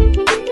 Thank you.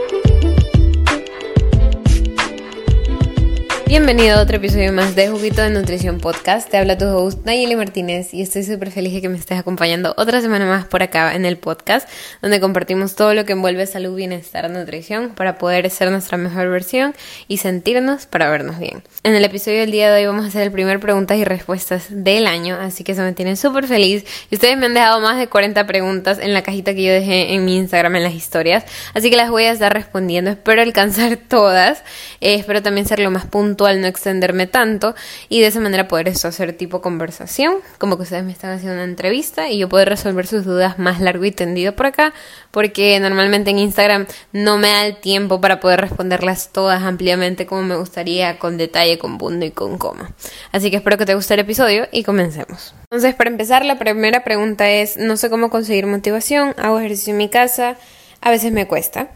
Bienvenido a otro episodio más de Juguito de Nutrición Podcast. Te habla tu host Nayeli Martínez y estoy súper feliz de que me estés acompañando otra semana más por acá en el podcast, donde compartimos todo lo que envuelve salud, bienestar, nutrición para poder ser nuestra mejor versión y sentirnos para vernos bien. En el episodio del día de hoy vamos a hacer el primer preguntas y respuestas del año, así que eso me tiene súper feliz. Y ustedes me han dejado más de 40 preguntas en la cajita que yo dejé en mi Instagram en las historias, así que las voy a estar respondiendo. Espero alcanzar todas, eh, espero también ser lo más puntual no extenderme tanto y de esa manera poder eso hacer tipo conversación, como que ustedes me están haciendo una entrevista y yo poder resolver sus dudas más largo y tendido por acá, porque normalmente en Instagram no me da el tiempo para poder responderlas todas ampliamente como me gustaría, con detalle, con punto y con coma. Así que espero que te guste el episodio y comencemos. Entonces, para empezar, la primera pregunta es, no sé cómo conseguir motivación, hago ejercicio en mi casa, a veces me cuesta.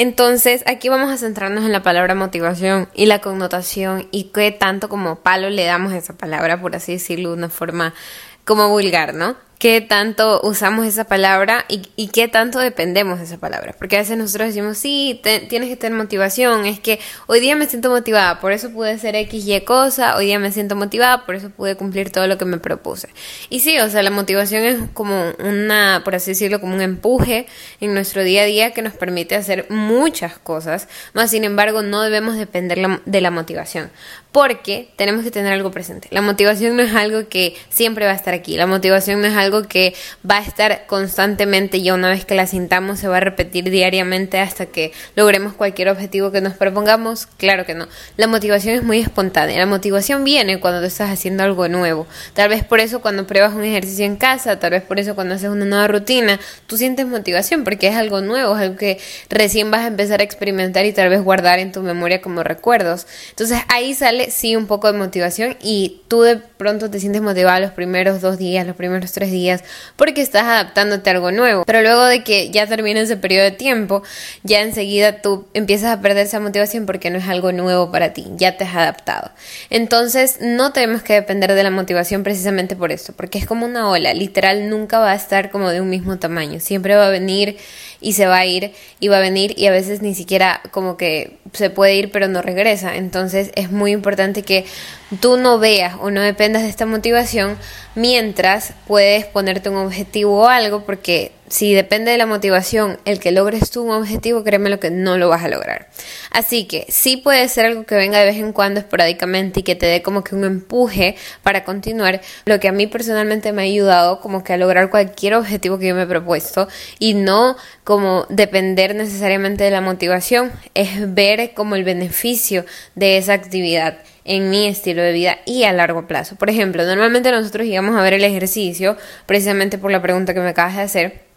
Entonces, aquí vamos a centrarnos en la palabra motivación y la connotación y qué tanto como palo le damos a esa palabra, por así decirlo de una forma como vulgar, ¿no? Qué tanto usamos esa palabra y, y, qué tanto dependemos de esa palabra. Porque a veces nosotros decimos, sí, tienes que tener motivación, es que hoy día me siento motivada, por eso pude hacer X, Y cosa, hoy día me siento motivada, por eso pude cumplir todo lo que me propuse. Y sí, o sea, la motivación es como una, por así decirlo, como un empuje en nuestro día a día que nos permite hacer muchas cosas, más sin embargo no debemos depender de la motivación, porque tenemos que tener algo presente. La motivación no es algo que siempre va a estar aquí, la motivación no es algo algo que va a estar constantemente y una vez que la sintamos se va a repetir diariamente hasta que logremos cualquier objetivo que nos propongamos. Claro que no. La motivación es muy espontánea. La motivación viene cuando tú estás haciendo algo nuevo. Tal vez por eso cuando pruebas un ejercicio en casa, tal vez por eso cuando haces una nueva rutina, tú sientes motivación porque es algo nuevo, es algo que recién vas a empezar a experimentar y tal vez guardar en tu memoria como recuerdos. Entonces ahí sale sí un poco de motivación y tú de pronto te sientes motivado los primeros dos días, los primeros tres días porque estás adaptándote a algo nuevo. Pero luego de que ya termine ese periodo de tiempo, ya enseguida tú empiezas a perder esa motivación porque no es algo nuevo para ti, ya te has adaptado. Entonces no tenemos que depender de la motivación precisamente por eso, porque es como una ola, literal nunca va a estar como de un mismo tamaño, siempre va a venir y se va a ir y va a venir y a veces ni siquiera como que se puede ir pero no regresa. Entonces es muy importante que tú no veas o no dependas de esta motivación mientras puedes ponerte un objetivo o algo porque si depende de la motivación el que logres tú un objetivo, créeme lo que no lo vas a lograr. Así que sí puede ser algo que venga de vez en cuando esporádicamente y que te dé como que un empuje para continuar, lo que a mí personalmente me ha ayudado como que a lograr cualquier objetivo que yo me he propuesto y no como depender necesariamente de la motivación, es ver como el beneficio de esa actividad en mi estilo de vida y a largo plazo. Por ejemplo, normalmente nosotros íbamos a ver el ejercicio, precisamente por la pregunta que me acabas de hacer,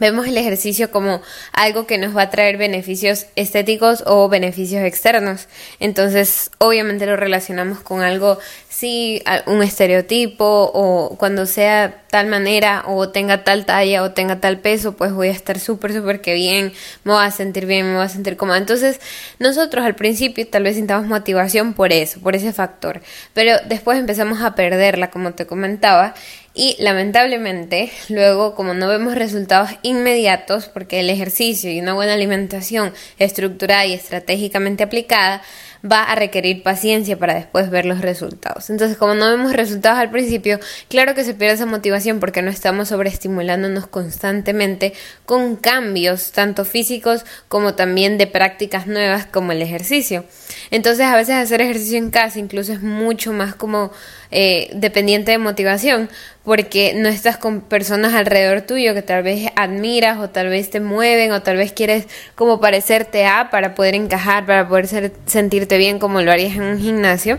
Vemos el ejercicio como algo que nos va a traer beneficios estéticos o beneficios externos. Entonces, obviamente lo relacionamos con algo, sí, un estereotipo o cuando sea tal manera o tenga tal talla o tenga tal peso, pues voy a estar súper, súper que bien, me voy a sentir bien, me voy a sentir cómoda. Entonces, nosotros al principio tal vez sintamos motivación por eso, por ese factor, pero después empezamos a perderla, como te comentaba, y lamentablemente, luego, como no vemos resultados inmediatos, porque el ejercicio y una buena alimentación estructurada y estratégicamente aplicada va a requerir paciencia para después ver los resultados. Entonces, como no vemos resultados al principio, claro que se pierde esa motivación porque no estamos sobreestimulándonos constantemente con cambios, tanto físicos como también de prácticas nuevas como el ejercicio. Entonces, a veces hacer ejercicio en casa incluso es mucho más como eh, dependiente de motivación, porque no estás con personas alrededor tuyo que tal vez admiras o tal vez te mueven o tal vez quieres como parecerte a para poder encajar, para poder sentirte bien como lo harías en un gimnasio.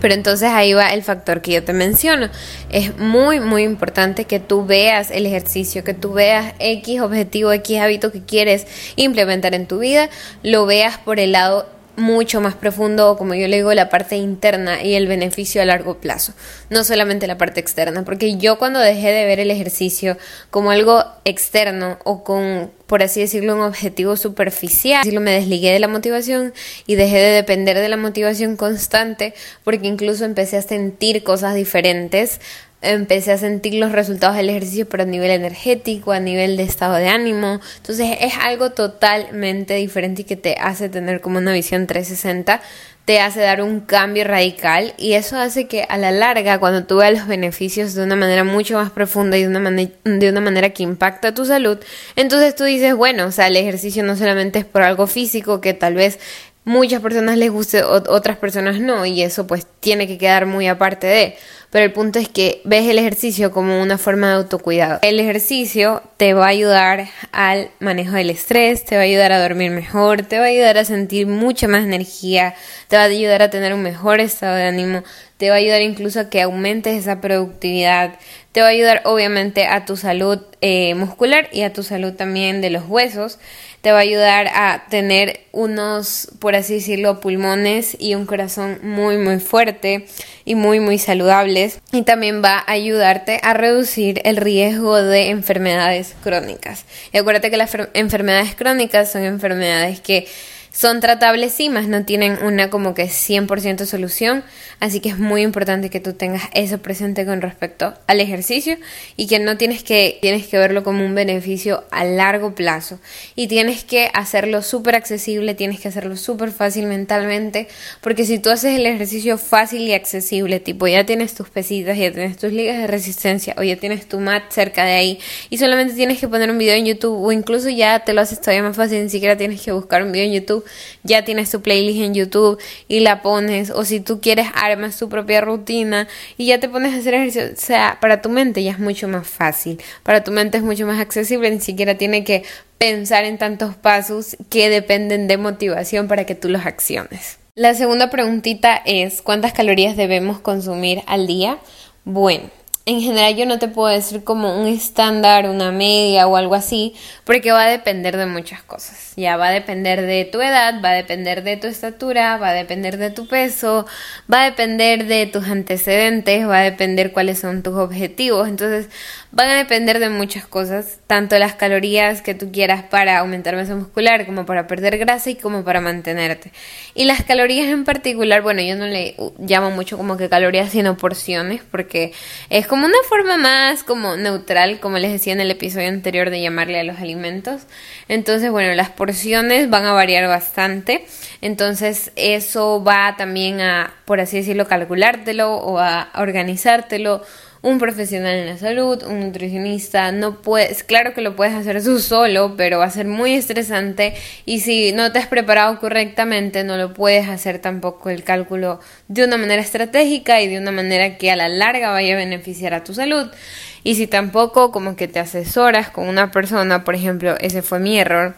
Pero entonces ahí va el factor que yo te menciono. Es muy, muy importante que tú veas el ejercicio, que tú veas X objetivo, X hábito que quieres implementar en tu vida, lo veas por el lado mucho más profundo, como yo le digo, la parte interna y el beneficio a largo plazo, no solamente la parte externa, porque yo cuando dejé de ver el ejercicio como algo externo o con, por así decirlo, un objetivo superficial, me desligué de la motivación y dejé de depender de la motivación constante, porque incluso empecé a sentir cosas diferentes empecé a sentir los resultados del ejercicio, pero a nivel energético, a nivel de estado de ánimo. Entonces es algo totalmente diferente y que te hace tener como una visión 360 te hace dar un cambio radical y eso hace que a la larga, cuando tú veas los beneficios de una manera mucho más profunda y de una, de una manera que impacta tu salud, entonces tú dices, bueno, o sea, el ejercicio no solamente es por algo físico que tal vez muchas personas les guste, otras personas no, y eso pues tiene que quedar muy aparte de pero el punto es que ves el ejercicio como una forma de autocuidado. El ejercicio te va a ayudar al manejo del estrés, te va a ayudar a dormir mejor, te va a ayudar a sentir mucha más energía, te va a ayudar a tener un mejor estado de ánimo, te va a ayudar incluso a que aumentes esa productividad, te va a ayudar obviamente a tu salud eh, muscular y a tu salud también de los huesos te va a ayudar a tener unos, por así decirlo, pulmones y un corazón muy, muy fuerte y muy, muy saludables. Y también va a ayudarte a reducir el riesgo de enfermedades crónicas. Y acuérdate que las enfermedades crónicas son enfermedades que son tratables sí, más no tienen una como que 100% solución, así que es muy importante que tú tengas eso presente con respecto al ejercicio y que no tienes que, tienes que verlo como un beneficio a largo plazo. Y tienes que hacerlo súper accesible, tienes que hacerlo súper fácil mentalmente, porque si tú haces el ejercicio fácil y accesible, tipo ya tienes tus pesitas, ya tienes tus ligas de resistencia o ya tienes tu mat cerca de ahí y solamente tienes que poner un video en YouTube o incluso ya te lo haces todavía más fácil, ni siquiera tienes que buscar un video en YouTube ya tienes tu playlist en YouTube y la pones, o si tú quieres armas tu propia rutina y ya te pones a hacer ejercicio, o sea, para tu mente ya es mucho más fácil, para tu mente es mucho más accesible, ni siquiera tiene que pensar en tantos pasos que dependen de motivación para que tú los acciones. La segunda preguntita es, ¿cuántas calorías debemos consumir al día? Bueno, en general yo no te puedo decir como un estándar, una media o algo así, porque va a depender de muchas cosas. Ya va a depender de tu edad, va a depender de tu estatura, va a depender de tu peso, va a depender de tus antecedentes, va a depender cuáles son tus objetivos. Entonces, van a depender de muchas cosas, tanto las calorías que tú quieras para aumentar masa muscular, como para perder grasa y como para mantenerte. Y las calorías en particular, bueno, yo no le llamo mucho como que calorías, sino porciones, porque es como una forma más como neutral, como les decía en el episodio anterior de llamarle a los alimentos. Entonces, bueno, las porciones van a variar bastante. Entonces, eso va también a, por así decirlo, calculártelo o a organizártelo un profesional en la salud, un nutricionista, no puedes, claro que lo puedes hacer tú solo, pero va a ser muy estresante y si no te has preparado correctamente no lo puedes hacer tampoco el cálculo de una manera estratégica y de una manera que a la larga vaya a beneficiar a tu salud. Y si tampoco como que te asesoras con una persona, por ejemplo, ese fue mi error,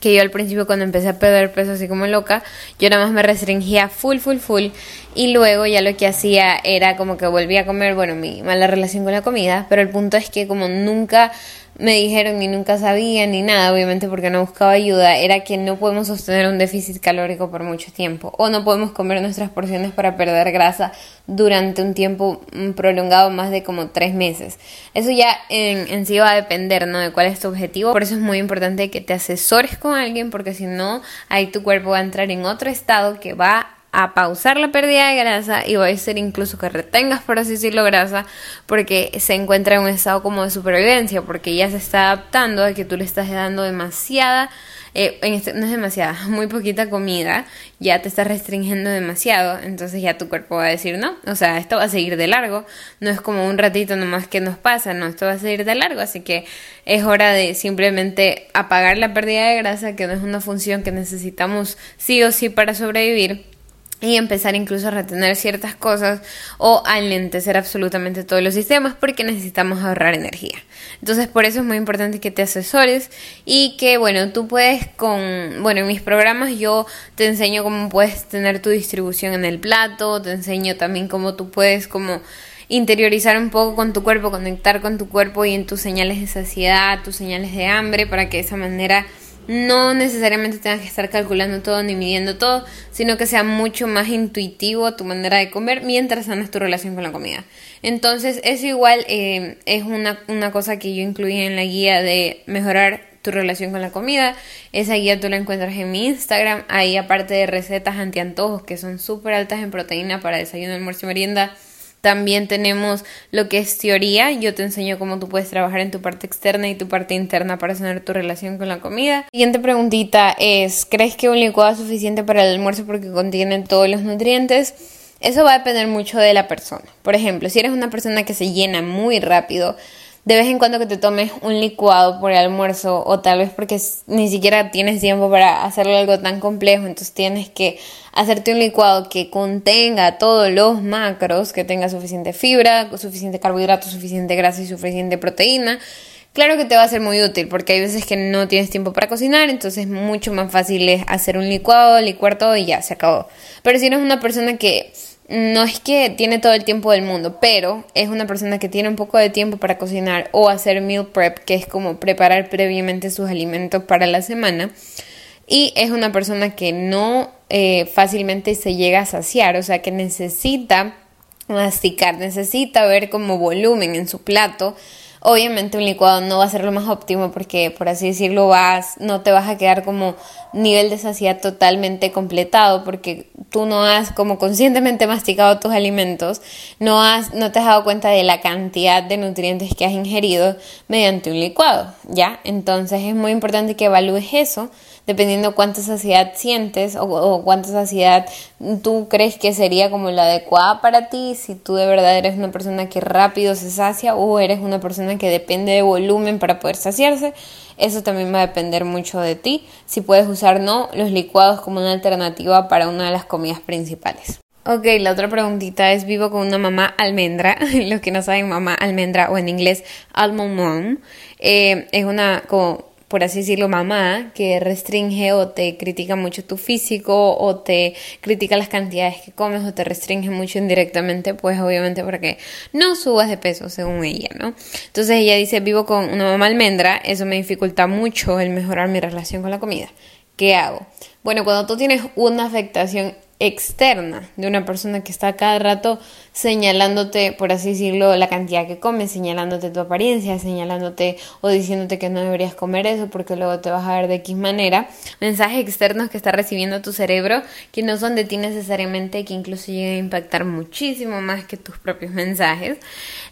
que yo al principio cuando empecé a perder peso así como loca, yo nada más me restringía full, full, full. Y luego ya lo que hacía era como que volvía a comer, bueno, mi mala relación con la comida, pero el punto es que como nunca me dijeron ni nunca sabía ni nada, obviamente porque no buscaba ayuda, era que no podemos sostener un déficit calórico por mucho tiempo o no podemos comer nuestras porciones para perder grasa durante un tiempo mm, prolongado más de como tres meses. Eso ya en, en sí va a depender, ¿no? De cuál es tu objetivo. Por eso es muy importante que te asesores con alguien porque si no, ahí tu cuerpo va a entrar en otro estado que va a pausar la pérdida de grasa y va a ser incluso que retengas, por así decirlo, grasa, porque se encuentra en un estado como de supervivencia, porque ya se está adaptando a que tú le estás dando demasiada, eh, en este, no es demasiada, muy poquita comida, ya te estás restringiendo demasiado, entonces ya tu cuerpo va a decir, no, o sea, esto va a seguir de largo, no es como un ratito nomás que nos pasa, no, esto va a seguir de largo, así que es hora de simplemente apagar la pérdida de grasa, que no es una función que necesitamos sí o sí para sobrevivir y empezar incluso a retener ciertas cosas o a enlentecer absolutamente todos los sistemas porque necesitamos ahorrar energía. Entonces por eso es muy importante que te asesores y que bueno, tú puedes con, bueno, en mis programas yo te enseño cómo puedes tener tu distribución en el plato, te enseño también cómo tú puedes como interiorizar un poco con tu cuerpo, conectar con tu cuerpo y en tus señales de saciedad, tus señales de hambre para que de esa manera no necesariamente tengas que estar calculando todo ni midiendo todo, sino que sea mucho más intuitivo tu manera de comer mientras sanas tu relación con la comida. Entonces, eso igual eh, es una, una cosa que yo incluí en la guía de mejorar tu relación con la comida. Esa guía tú la encuentras en mi Instagram. Ahí aparte de recetas antiantojos que son súper altas en proteína para desayuno, almuerzo y merienda, También tenemos lo que es teoría. Yo te enseño cómo tú puedes trabajar en tu parte externa y tu parte interna para sanar tu relación con la comida. Siguiente preguntita es, ¿crees que un licuado es suficiente para el almuerzo porque contiene todos los nutrientes? Eso va a depender mucho de la persona. Por ejemplo, si eres una persona que se llena muy rápido, de vez en cuando que te tomes un licuado por el almuerzo o tal vez porque ni siquiera tienes tiempo para hacerlo algo tan complejo, entonces tienes que hacerte un licuado que contenga todos los macros, que tenga suficiente fibra, suficiente carbohidrato, suficiente grasa y suficiente proteína. Claro que te va a ser muy útil porque hay veces que no tienes tiempo para cocinar, entonces mucho más fácil es hacer un licuado, licuar todo y ya se acabó. Pero si eres una persona que no es que tiene todo el tiempo del mundo, pero es una persona que tiene un poco de tiempo para cocinar o hacer meal prep, que es como preparar previamente sus alimentos para la semana. Y es una persona que no eh, fácilmente se llega a saciar, o sea que necesita masticar, necesita ver como volumen en su plato Obviamente un licuado no va a ser lo más óptimo porque, por así decirlo, vas, no te vas a quedar como nivel de saciedad totalmente completado porque tú no has como conscientemente masticado tus alimentos, no has, no te has dado cuenta de la cantidad de nutrientes que has ingerido mediante un licuado, ¿ya? Entonces es muy importante que evalúes eso dependiendo cuánta saciedad sientes o, cuánta saciedad tú crees que sería como la adecuada para ti, si tú de verdad eres una persona que rápido se sacia o eres una persona que depende de volumen para poder saciarse. Eso también va a depender mucho de ti, si puedes usar no los licuados como una alternativa para una de las comidas principales. Ok, la otra preguntita es, vivo con una mamá almendra, los que no saben mamá almendra o en inglés almond mom, eh, es una como por así decirlo, mamá, que restringe o te critica mucho tu físico o te critica las cantidades que comes o te restringe mucho indirectamente, pues obviamente para que no subas de peso según ella, ¿no? Entonces ella dice, vivo con una mamá almendra, eso me dificulta mucho el mejorar mi relación con la comida. ¿Qué hago? Bueno, cuando tú tienes una afectación externa de una persona que está cada rato señalándote, por así decirlo, la cantidad que comes, señalándote tu apariencia, señalándote o diciéndote que no deberías comer eso porque luego te vas a ver de X manera. Mensajes externos que está recibiendo tu cerebro que no son de ti necesariamente, que incluso llegan a impactar muchísimo más que tus propios mensajes.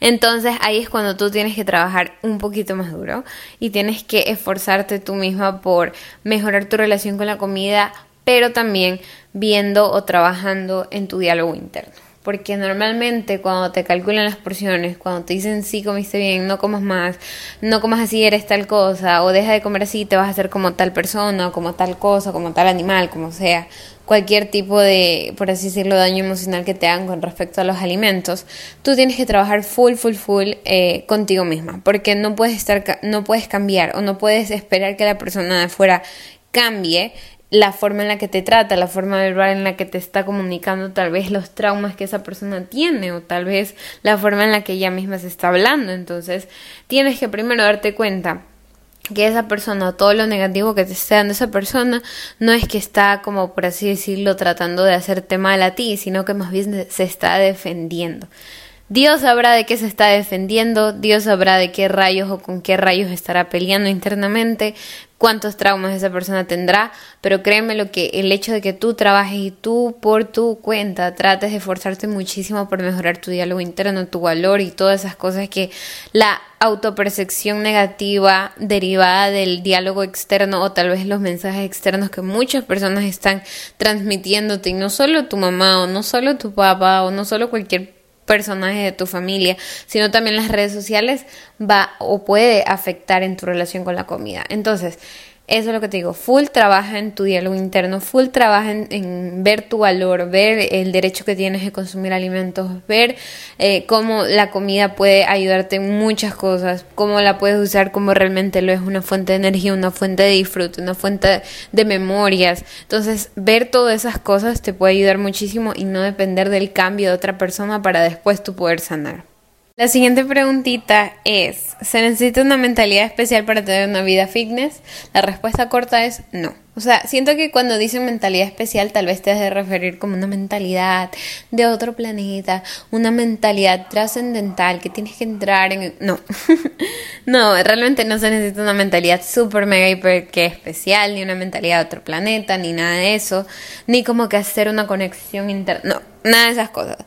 Entonces ahí es cuando tú tienes que trabajar un poquito más duro y tienes que esforzarte tú misma por mejorar tu relación con la comida pero también viendo o trabajando en tu diálogo interno. Porque normalmente cuando te calculan las porciones, cuando te dicen sí comiste bien, no comas más, no comas así, eres tal cosa, o deja de comer así, te vas a hacer como tal persona, o como tal cosa, como tal animal, como sea, cualquier tipo de, por así decirlo, daño emocional que te hagan con respecto a los alimentos, tú tienes que trabajar full, full, full eh, contigo misma, porque no puedes estar, no puedes cambiar o no puedes esperar que la persona de afuera cambie la forma en la que te trata, la forma verbal en la que te está comunicando tal vez los traumas que esa persona tiene o tal vez la forma en la que ella misma se está hablando. Entonces, tienes que primero darte cuenta que esa persona, todo lo negativo que te está dando esa persona, no es que está como por así decirlo tratando de hacerte mal a ti, sino que más bien se está defendiendo. Dios sabrá de qué se está defendiendo, Dios sabrá de qué rayos o con qué rayos estará peleando internamente, cuántos traumas esa persona tendrá, pero créeme lo que el hecho de que tú trabajes y tú por tu cuenta trates de esforzarte muchísimo por mejorar tu diálogo interno, tu valor y todas esas cosas que la autopercepción negativa derivada del diálogo externo o tal vez los mensajes externos que muchas personas están transmitiéndote y no solo tu mamá o no solo tu papá o no solo cualquier personaje de tu familia, sino también las redes sociales va o puede afectar en tu relación con la comida. Entonces, eso es lo que te digo, full trabaja en tu diálogo interno, full trabaja en, ver tu valor, ver el derecho que tienes de consumir alimentos, ver eh, cómo la comida puede ayudarte en muchas cosas, cómo la puedes usar como realmente lo es una fuente de energía, una fuente de disfrute, una fuente de memorias. Entonces, ver todas esas cosas te puede ayudar muchísimo y no depender del cambio de otra persona para después tú poder sanar. La siguiente preguntita es, ¿se necesita una mentalidad especial para tener una vida fitness? La respuesta corta es no. O sea, siento que cuando dicen mentalidad especial tal vez te has de referir como una mentalidad de otro planeta, una mentalidad trascendental que tienes que entrar en... No, no, realmente no se necesita una mentalidad súper mega hiper que especial, ni una mentalidad de otro planeta, ni nada de eso, ni como que hacer una conexión interna. No, nada de esas cosas.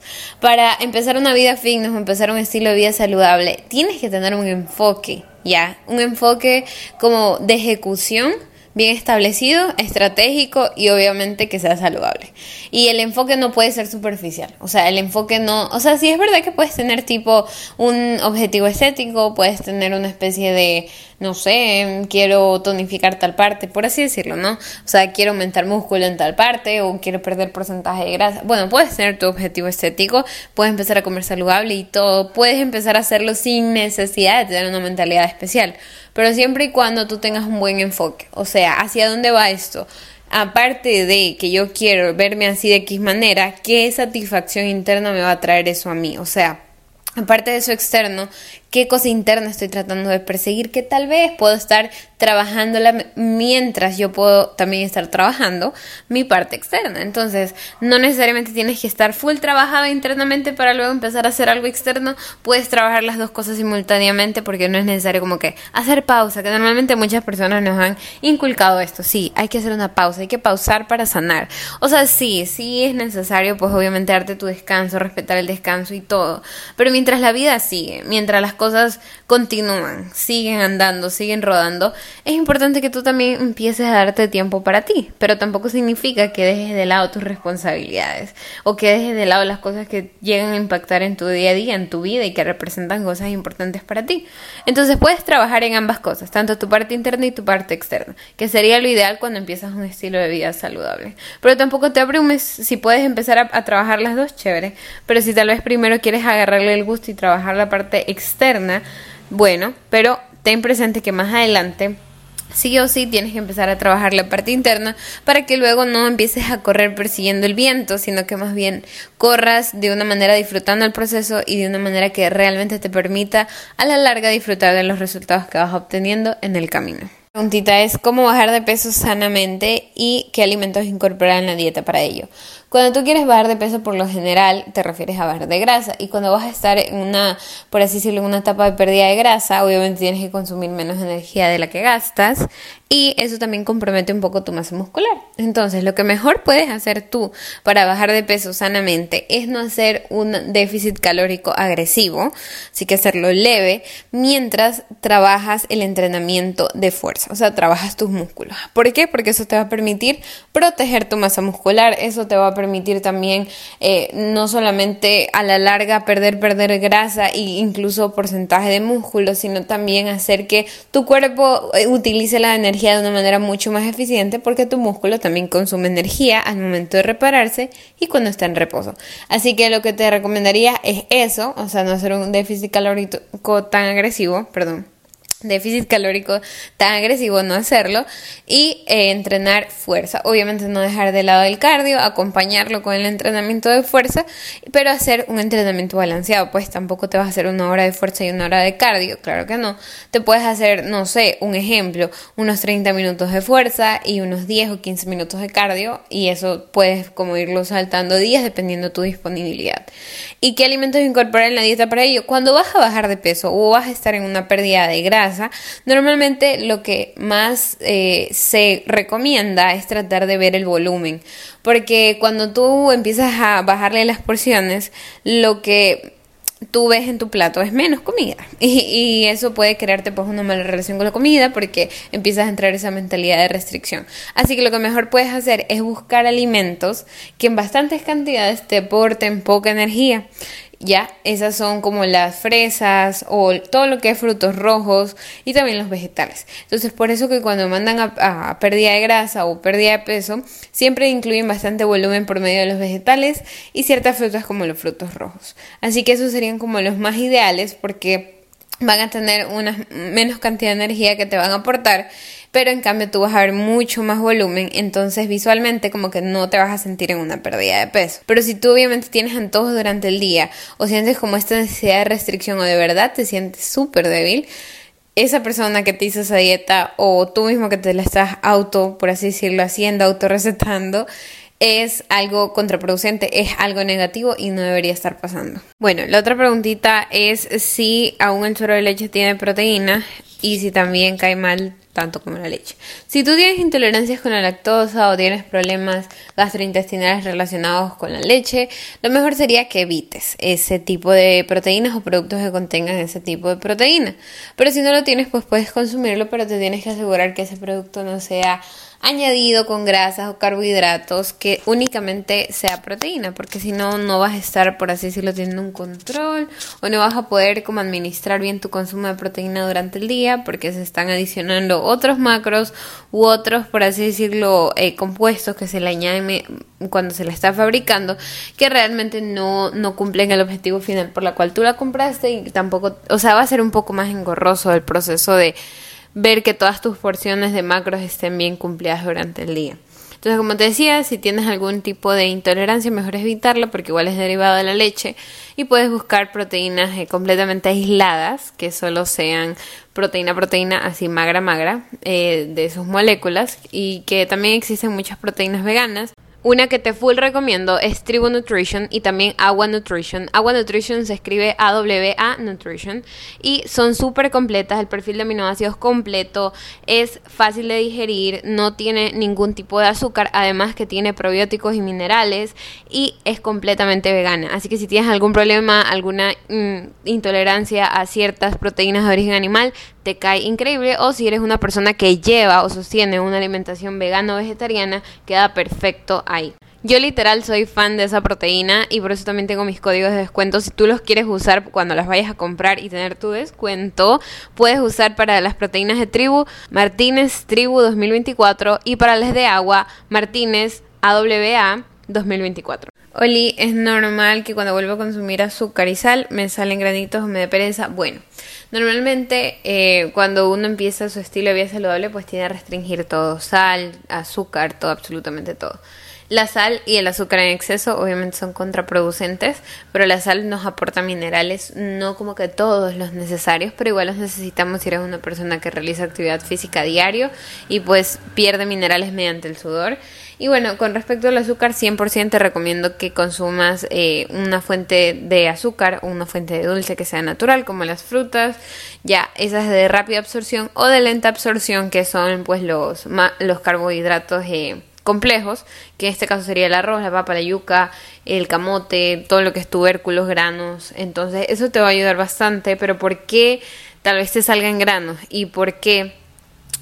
Para empezar una vida fitness empezar un estilo de vida saludable, tienes que tener un enfoque, ¿ya? Un enfoque como de ejecución bien establecido, estratégico y obviamente que sea saludable. Y el enfoque no puede ser superficial, o sea, el enfoque no, o sea, sí es verdad que puedes tener tipo un objetivo estético, puedes tener una especie de, no sé, quiero tonificar tal parte, por así decirlo, ¿no? O sea, quiero aumentar músculo en tal parte o quiero perder porcentaje de grasa. Bueno, puedes tener tu objetivo estético, puedes empezar a comer saludable y todo, puedes empezar a hacerlo sin necesidad de tener una mentalidad especial pero siempre y cuando tú tengas un buen enfoque. O sea, ¿hacia dónde va esto? Aparte de que yo quiero verme así de X manera, ¿qué satisfacción interna me va a traer eso a mí? O sea, aparte de eso externo, qué cosa interna estoy tratando de perseguir, que tal vez puedo estar trabajándola mientras yo puedo también estar trabajando mi parte externa. Entonces, no necesariamente tienes que estar full trabajado internamente para luego empezar a hacer algo externo. Puedes trabajar las dos cosas simultáneamente porque no es necesario como que hacer pausa, que normalmente muchas personas nos han inculcado esto. Sí, hay que hacer una pausa, hay que pausar para sanar. O sea, sí, sí es necesario pues obviamente darte tu descanso, respetar el descanso y todo. Pero mientras la vida sigue, mientras las cosas continúan, siguen andando, siguen rodando, es importante que tú también empieces a darte tiempo para ti, pero tampoco significa que dejes de lado tus responsabilidades o que dejes de lado las cosas que llegan a impactar en tu día a día, en tu vida y que representan cosas importantes para ti. Entonces puedes trabajar en ambas cosas, tanto tu parte interna y tu parte externa, que sería lo ideal cuando empiezas un estilo de vida saludable. Pero tampoco te abrumes si puedes empezar a, a trabajar las dos, chévere, pero si tal vez primero quieres agarrarle el gusto y trabajar la parte externa, bueno, pero ten presente que más adelante sí o sí tienes que empezar a trabajar la parte interna para que luego no empieces a correr persiguiendo el viento, sino que más bien corras de una manera disfrutando el proceso y de una manera que realmente te permita a la larga disfrutar de los resultados que vas obteniendo en el camino. La preguntita es cómo bajar de peso sanamente y qué alimentos incorporar en la dieta para ello. Cuando tú quieres bajar de peso, por lo general, te refieres a bajar de grasa. Y cuando vas a estar en una, por así decirlo, en una etapa de pérdida de grasa, obviamente tienes que consumir menos energía de la que gastas. Y eso también compromete un poco tu masa muscular. Entonces, lo que mejor puedes hacer tú para bajar de peso sanamente es no hacer un déficit calórico agresivo, así que hacerlo leve, mientras trabajas el entrenamiento de fuerza, o sea, trabajas tus músculos. ¿Por qué? Porque eso te va a permitir proteger tu masa muscular, eso te va a permitir también eh, no solamente a la larga perder, perder grasa e incluso porcentaje de músculo, sino también hacer que tu cuerpo eh, utilice la energía de una manera mucho más eficiente porque tu músculo también consume energía al momento de repararse y cuando está en reposo. Así que lo que te recomendaría es eso, o sea, no hacer un déficit calórico tan agresivo, perdón déficit calórico tan agresivo, no hacerlo y eh, entrenar fuerza. Obviamente no dejar de lado el cardio, acompañarlo con el entrenamiento de fuerza, pero hacer un entrenamiento balanceado, pues tampoco te vas a hacer una hora de fuerza y una hora de cardio, claro que no. Te puedes hacer, no sé, un ejemplo, unos 30 minutos de fuerza y unos 10 o 15 minutos de cardio y eso puedes como irlo saltando días dependiendo de tu disponibilidad. ¿Y qué alimentos incorporar en la dieta para ello? Cuando vas a bajar de peso o vas a estar en una pérdida de grasa, normalmente lo que más eh, se recomienda es tratar de ver el volumen, porque cuando tú empiezas a bajarle las porciones, lo que tú ves en tu plato es menos comida. Y, eso puede crearte pues una mala relación con la comida porque empiezas a entrar esa mentalidad de restricción. Así que lo que mejor puedes hacer es buscar alimentos que en bastantes cantidades te aporten poca energía ya, esas son como las fresas o todo lo que es frutos rojos y también los vegetales. Entonces, por eso que cuando mandan a, pérdida de grasa o pérdida de peso, siempre incluyen bastante volumen por medio de los vegetales y ciertas frutas como los frutos rojos. Así que esos serían como los más ideales porque van a tener una menos cantidad de energía que te van a aportar pero en cambio tú vas a ver mucho más volumen, entonces visualmente como que no te vas a sentir en una pérdida de peso. Pero si tú obviamente tienes antojos durante el día o sientes como esta necesidad de restricción o de verdad te sientes súper débil, esa persona que te hizo esa dieta o tú mismo que te la estás auto, por así decirlo, haciendo, autorrecetando, es algo contraproducente, es algo negativo y no debería estar pasando. Bueno, la otra preguntita es si aún el suero de leche tiene proteína y si también cae mal tanto como la leche. Si tú tienes intolerancias con la lactosa o tienes problemas gastrointestinales relacionados con la leche, lo mejor sería que evites ese tipo de proteínas o productos que contengan ese tipo de proteína. Pero si no lo tienes, pues puedes consumirlo, pero te tienes que asegurar que ese producto no sea añadido con grasas o carbohidratos que únicamente sea proteína, porque si no, no vas a estar, por así decirlo, teniendo un control o no vas a poder como administrar bien tu consumo de proteína durante el día porque se están adicionando otros macros u otros, por así decirlo, eh, compuestos que se le añaden cuando se la está fabricando que realmente no, no cumplen el objetivo final por la cual tú la compraste y tampoco, o sea, va a ser un poco más engorroso el proceso de ver que todas tus porciones de macros estén bien cumplidas durante el día. Entonces, como te decía, si tienes algún tipo de intolerancia, mejor evitarla porque igual es derivado de la leche y puedes buscar proteínas eh, completamente aisladas que solo sean proteína proteína así magra magra eh, de sus moléculas y que también existen muchas proteínas veganas una que te full recomiendo es Tribu Nutrition y también Agua Nutrition. Agua Nutrition se escribe A-W-A Nutrition y son súper completas. El perfil de aminoácidos completo es fácil de digerir, no tiene ningún tipo de azúcar, además que tiene probióticos y minerales y es completamente vegana. Así que si tienes algún problema, alguna mm, intolerancia a ciertas proteínas de origen animal, te cae increíble o si eres una persona que lleva o sostiene una alimentación vegana o vegetariana, queda perfecto ahí. Yo literal soy fan de esa proteína y por eso también tengo mis códigos de descuento. Si tú los quieres usar cuando las vayas a comprar y tener tu descuento, puedes usar para las proteínas de tribu Martínez Tribu 2024 y para las de agua Martínez AWA 2024. Oli, es normal que cuando vuelvo a consumir azúcar y sal me salen granitos o me dé pereza. Bueno, normalmente eh, cuando uno empieza su estilo de vida saludable, pues tiene que restringir todo: sal, azúcar, todo, absolutamente todo. La sal y el azúcar en exceso obviamente son contraproducentes, pero la sal nos aporta minerales, no como que todos los necesarios, pero igual los necesitamos si eres una persona que realiza actividad física diario y pues pierde minerales mediante el sudor. Y bueno, con respecto al azúcar, 100% te recomiendo que consumas eh, una fuente de azúcar o una fuente de dulce que sea natural, como las frutas, ya esas de rápida absorción o de lenta absorción, que son pues los, los carbohidratos eh, complejos, que en este caso sería el arroz, la papa, la yuca, el camote, todo lo que es tubérculos, granos. Entonces, eso te va a ayudar bastante, pero ¿por qué tal vez te salgan granos? ¿Y por qué?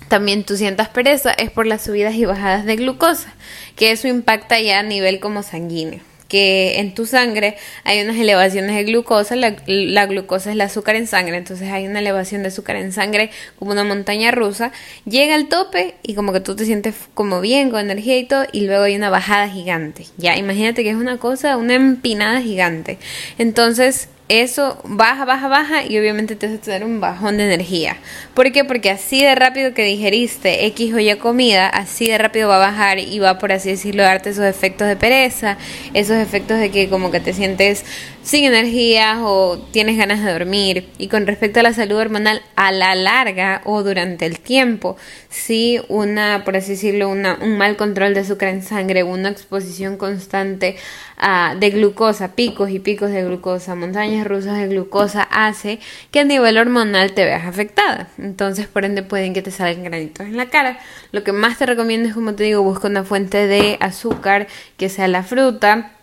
también tú sientas pereza es por las subidas y bajadas de glucosa, que eso impacta ya a nivel como sanguíneo que en tu sangre hay unas elevaciones de glucosa, la, glucosa es el azúcar en sangre, entonces hay una elevación de azúcar en sangre como una montaña rusa, llega al tope y como que tú te sientes como bien, con energía y todo, y luego hay una bajada gigante, ya, imagínate que es una cosa, una empinada gigante, entonces eso baja, baja, baja y obviamente te hace tener un bajón de energía. ¿Por qué? Porque así de rápido que digeriste X o Y comida, así de rápido va a bajar y va, por así decirlo, darte esos efectos de pereza, esos efectos de que como que te sientes sin energía o tienes ganas de dormir. Y con respecto a la salud hormonal, a la larga o durante el tiempo, si una, por así decirlo, una, un mal control de azúcar en sangre, una exposición constante a, de glucosa, picos y picos de glucosa, montañas rusas de glucosa, hace que a nivel hormonal te veas afectada. Entonces, por ende, pueden que te salgan granitos en la cara. Lo que más te recomiendo es, como te digo, busca una fuente de azúcar que sea la fruta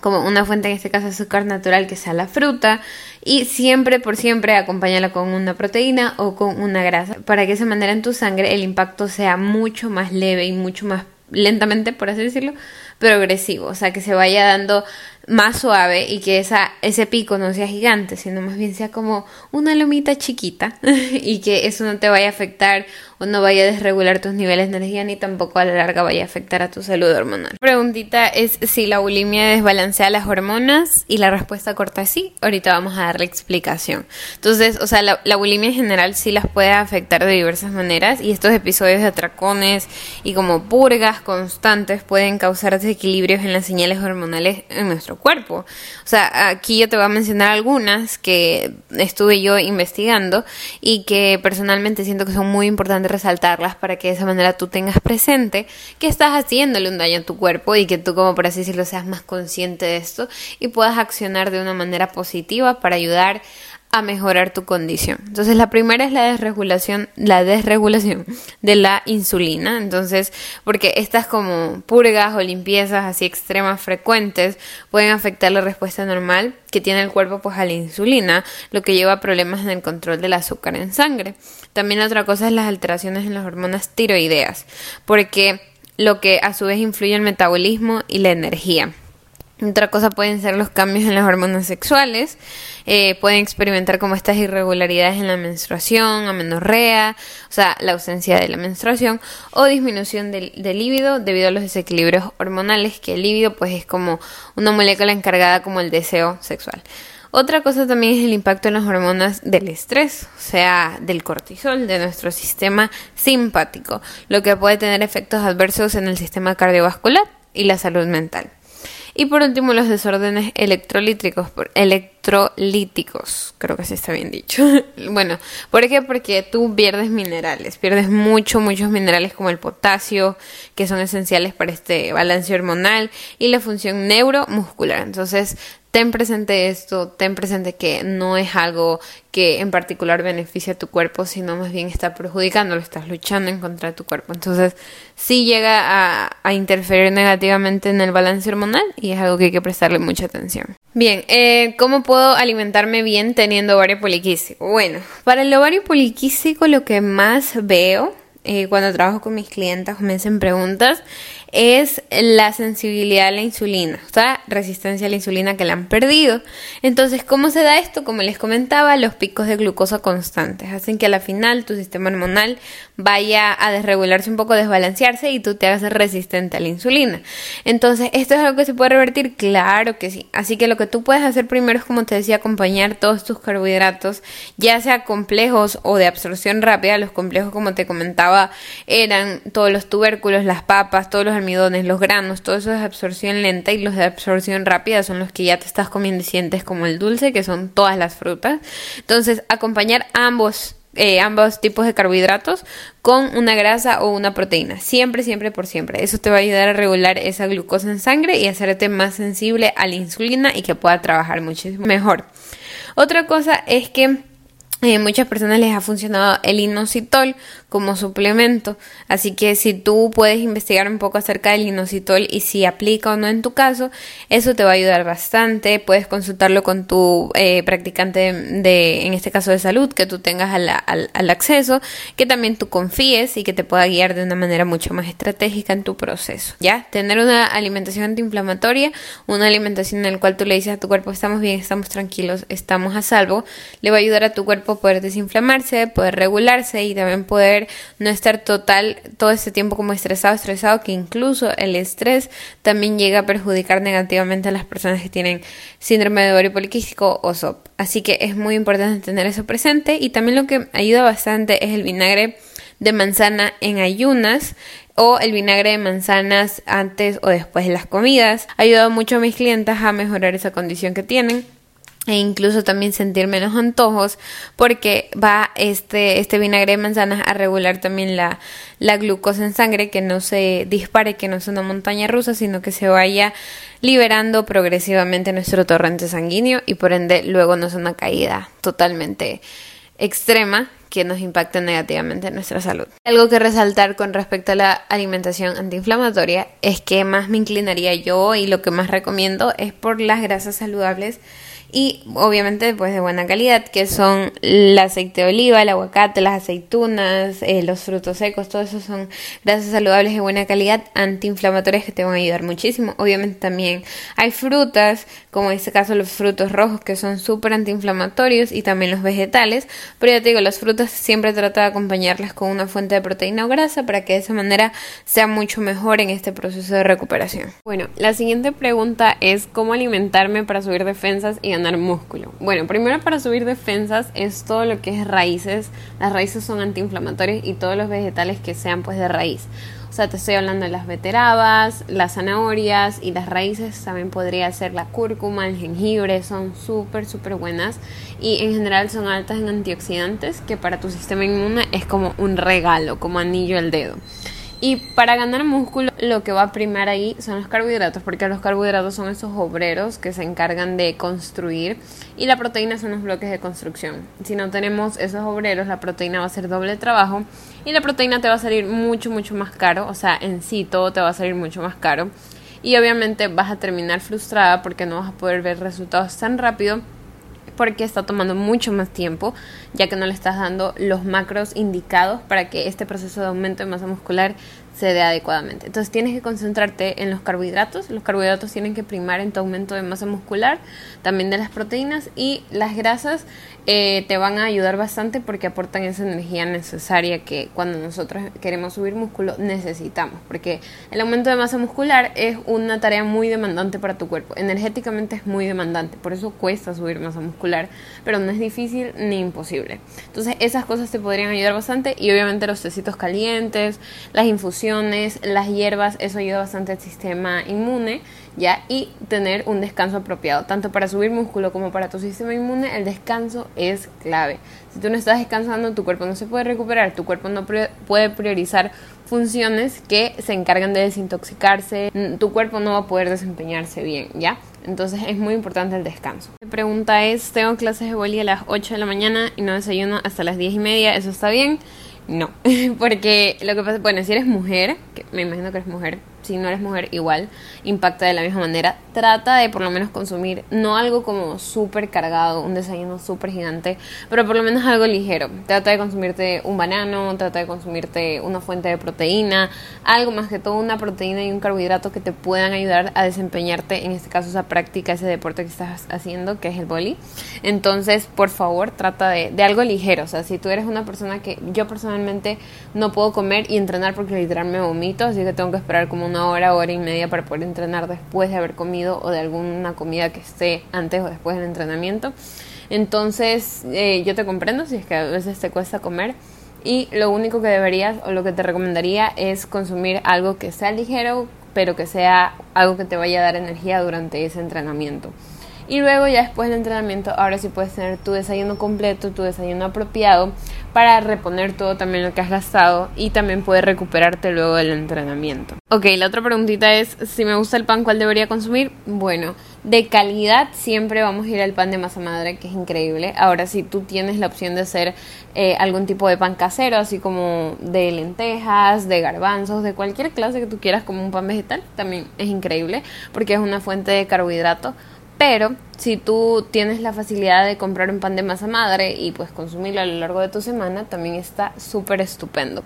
como una fuente, en este caso azúcar natural, que sea la fruta, y siempre por siempre acompáñala con una proteína o con una grasa, para que de esa manera en tu sangre el impacto sea mucho más leve y mucho más lentamente, por así decirlo, progresivo, o sea, que se vaya dando más suave y que esa, ese pico no sea gigante, sino más bien sea como una lomita chiquita y que eso no te vaya a afectar o no vaya a desregular tus niveles de energía ni tampoco a la larga vaya a afectar a tu salud hormonal. preguntita es si la bulimia desbalancea las hormonas y la respuesta corta es sí. Ahorita vamos a dar la explicación. Entonces, o sea, la, la bulimia en general sí las puede afectar de diversas maneras y estos episodios de atracones y como purgas constantes pueden causar desequilibrios en las señales hormonales en nuestro cuerpo. O sea, aquí yo te voy a mencionar algunas que estuve yo investigando y que personalmente siento que son muy importantes resaltarlas para que de esa manera tú tengas presente que estás haciéndole un daño a tu cuerpo y que tú como por así decirlo seas más consciente de esto y puedas accionar de una manera positiva para ayudar a mejorar tu condición. Entonces, la primera es la desregulación, la desregulación de la insulina. Entonces, porque estas como purgas o limpiezas así extremas frecuentes pueden afectar la respuesta normal que tiene el cuerpo pues a la insulina, lo que lleva a problemas en el control del azúcar en sangre. También otra cosa es las alteraciones en las hormonas tiroideas, porque lo que a su vez influye en el metabolismo y la energía. Otra cosa pueden ser los cambios en las hormonas sexuales. Eh, pueden experimentar como estas irregularidades en la menstruación, amenorrea, o sea, la ausencia de la menstruación o disminución del, del líbido debido a los desequilibrios hormonales, que el líbido pues es como una molécula encargada como el deseo sexual. Otra cosa también es el impacto en las hormonas del estrés, o sea, del cortisol, de nuestro sistema simpático, lo que puede tener efectos adversos en el sistema cardiovascular y la salud mental. Y por último, los desórdenes electrolíticos, electrolíticos, creo que así está bien dicho. bueno, ¿por qué? Porque tú pierdes minerales, pierdes mucho, muchos minerales como el potasio, que son esenciales para este balance hormonal y la función neuromuscular. Entonces, ten presente esto, ten presente que no es algo que en particular beneficia a tu cuerpo, sino más bien está perjudicándolo, estás luchando en contra de tu cuerpo. Entonces, sí llega a, interferir negativamente en el balance hormonal y es algo que hay que prestarle mucha atención. Bien, eh, ¿cómo puedo alimentarme bien teniendo ovario poliquístico? Bueno, para el ovario poliquístico lo que más veo eh, cuando trabajo con mis clientes me hacen preguntas es la sensibilidad a la insulina, o sea, resistencia a la insulina que le han perdido. Entonces, ¿cómo se da esto? Como les comentaba, los picos de glucosa constantes hacen que a la final tu sistema hormonal vaya a desregularse un poco, desbalancearse y tú te hagas resistente a la insulina. Entonces, ¿esto es algo que se puede revertir? Claro que sí. Así que lo que tú puedes hacer primero es, como te decía, acompañar todos tus carbohidratos, ya sea complejos o de absorción rápida. Los complejos, como te comentaba, eran todos los tubérculos, las papas, todos los almidones, los granos, todo eso es absorción lenta y los de absorción rápida son los que ya te estás comiendo y sientes como el dulce, que son todas las frutas. Entonces, acompañar ambos eh, ambos tipos de carbohidratos con una grasa o una proteína. Siempre, siempre, por siempre. Eso te va a ayudar a regular esa glucosa en sangre y hacerte más sensible a la insulina y que pueda trabajar muchísimo mejor. Otra cosa es que eh, muchas personas les ha funcionado el inositol como suplemento, así que si tú puedes investigar un poco acerca del inositol y si aplica o no en tu caso, eso te va a ayudar bastante. Puedes consultarlo con tu eh, practicante de, en este caso de salud, que tú tengas al, al, acceso, que también tú confíes y que te pueda guiar de una manera mucho más estratégica en tu proceso. Ya, tener una alimentación antiinflamatoria, una alimentación en la cual tú le dices a tu cuerpo estamos bien, estamos tranquilos, estamos a salvo, le va a ayudar a tu cuerpo poder desinflamarse, poder regularse y también poder no estar total todo este tiempo como estresado, estresado, que incluso el estrés también llega a perjudicar negativamente a las personas que tienen síndrome de ovario poliquístico o SOP. Así que es muy importante tener eso presente y también lo que ayuda bastante es el vinagre de manzana en ayunas o el vinagre de manzanas antes o después de las comidas. Ha ayudado mucho a mis clientes a mejorar esa condición que tienen e incluso también sentir menos antojos porque va este, este vinagre de manzanas a regular también la, la glucosa en sangre que no se dispare, que no es una montaña rusa, sino que se vaya liberando progresivamente nuestro torrente sanguíneo y por ende luego no es una caída totalmente extrema que nos impacte negativamente en nuestra salud. Algo que resaltar con respecto a la alimentación antiinflamatoria es que más me inclinaría yo y lo que más recomiendo es por las grasas saludables y obviamente pues de buena calidad que son el aceite de oliva, el aguacate, las aceitunas, eh, los frutos secos, todo eso son grasas saludables de buena calidad, antiinflamatorias que te van a ayudar muchísimo. Obviamente también hay frutas, como en este caso los frutos rojos que son súper antiinflamatorios y también los vegetales, pero ya te digo, las frutas siempre trata de acompañarlas con una fuente de proteína o grasa para que de esa manera sea mucho mejor en este proceso de recuperación. Bueno, la siguiente pregunta es cómo alimentarme para subir defensas y músculo. Bueno, primero para subir defensas es todo lo que es raíces. Las raíces son antiinflamatorias y todos los vegetales que sean pues de raíz. O sea, te estoy hablando de las beterabas, las zanahorias y las raíces. También podría ser la cúrcuma, el jengibre. Son súper, súper buenas. Y en general son altas en antioxidantes, que para tu sistema inmune es como un regalo, como anillo al dedo. Y para ganar músculo lo que va a primar ahí son los carbohidratos, porque los carbohidratos son esos obreros que se encargan de construir y la proteína son los bloques de construcción. Si no tenemos esos obreros, la proteína va a hacer doble trabajo y la proteína te va a salir mucho, mucho más caro, o sea, en sí todo te va a salir mucho más caro. Y obviamente vas a terminar frustrada porque no vas a poder ver resultados tan rápido porque está tomando mucho más tiempo, ya que no le estás dando los macros indicados para que este proceso de aumento de masa muscular se dé adecuadamente. Entonces tienes que concentrarte en los carbohidratos. Los carbohidratos tienen que primar en tu aumento de masa muscular, también de las proteínas y las grasas eh, te van a ayudar bastante porque aportan esa energía necesaria que cuando nosotros queremos subir músculo necesitamos. Porque el aumento de masa muscular es una tarea muy demandante para tu cuerpo. Energéticamente es muy demandante, por eso cuesta subir masa muscular, pero no es difícil ni imposible. Entonces esas cosas te podrían ayudar bastante y obviamente los tecitos calientes, las infusiones, las hierbas, eso ayuda bastante al sistema inmune ¿ya? Y tener un descanso apropiado, tanto para subir músculo como para tu sistema inmune, el descanso es clave. Si tú no estás descansando, tu cuerpo no se puede recuperar, tu cuerpo no puede priorizar funciones que se encargan de desintoxicarse, tu cuerpo no va a poder desempeñarse bien, ¿ya? Entonces es muy importante el descanso. La pregunta es, tengo clases de boli a las 8 de la mañana y no desayuno hasta las 10 y media, ¿eso está bien? No, porque lo que pasa, bueno, si eres mujer, que me imagino que eres mujer, si no eres mujer igual impacta de la misma manera. Trata de por lo menos consumir no algo como súper cargado, un desayuno súper gigante, pero por lo menos algo ligero. Trata de consumirte un banano, trata de consumirte una fuente de proteína, algo más que todo una proteína y un carbohidrato que te puedan ayudar a desempeñarte, en este caso esa práctica, ese deporte que estás haciendo, que es el boli. Entonces, por favor, trata de, de algo ligero. O sea, si tú eres una persona que yo personalmente no puedo comer y entrenar porque literal me vomito, así que tengo que esperar como una hora, hora y media para poder entrenar después de haber comido o de alguna comida que esté antes o después del entrenamiento. Entonces, eh, yo te comprendo si es que a veces te cuesta comer. Y lo único que deberías o lo que te recomendaría es consumir algo que sea ligero, pero que sea algo que te vaya a dar energía durante ese entrenamiento. Y luego ya después del entrenamiento, ahora sí puedes tener tu desayuno completo, tu desayuno apropiado para reponer todo también lo que has gastado y también poder recuperarte luego del entrenamiento. Ok, la otra preguntita es, si me gusta el pan, ¿cuál debería consumir? Bueno, de calidad siempre vamos a ir al pan de masa madre, que es increíble. Ahora, si tú tienes la opción de hacer eh, algún tipo de pan casero, así como de lentejas, de garbanzos, de cualquier clase que tú quieras, como un pan vegetal, también es increíble porque es una fuente de carbohidrato pero si tú tienes la facilidad de comprar un pan de masa madre y pues consumirlo a lo largo de tu semana, también está súper estupendo.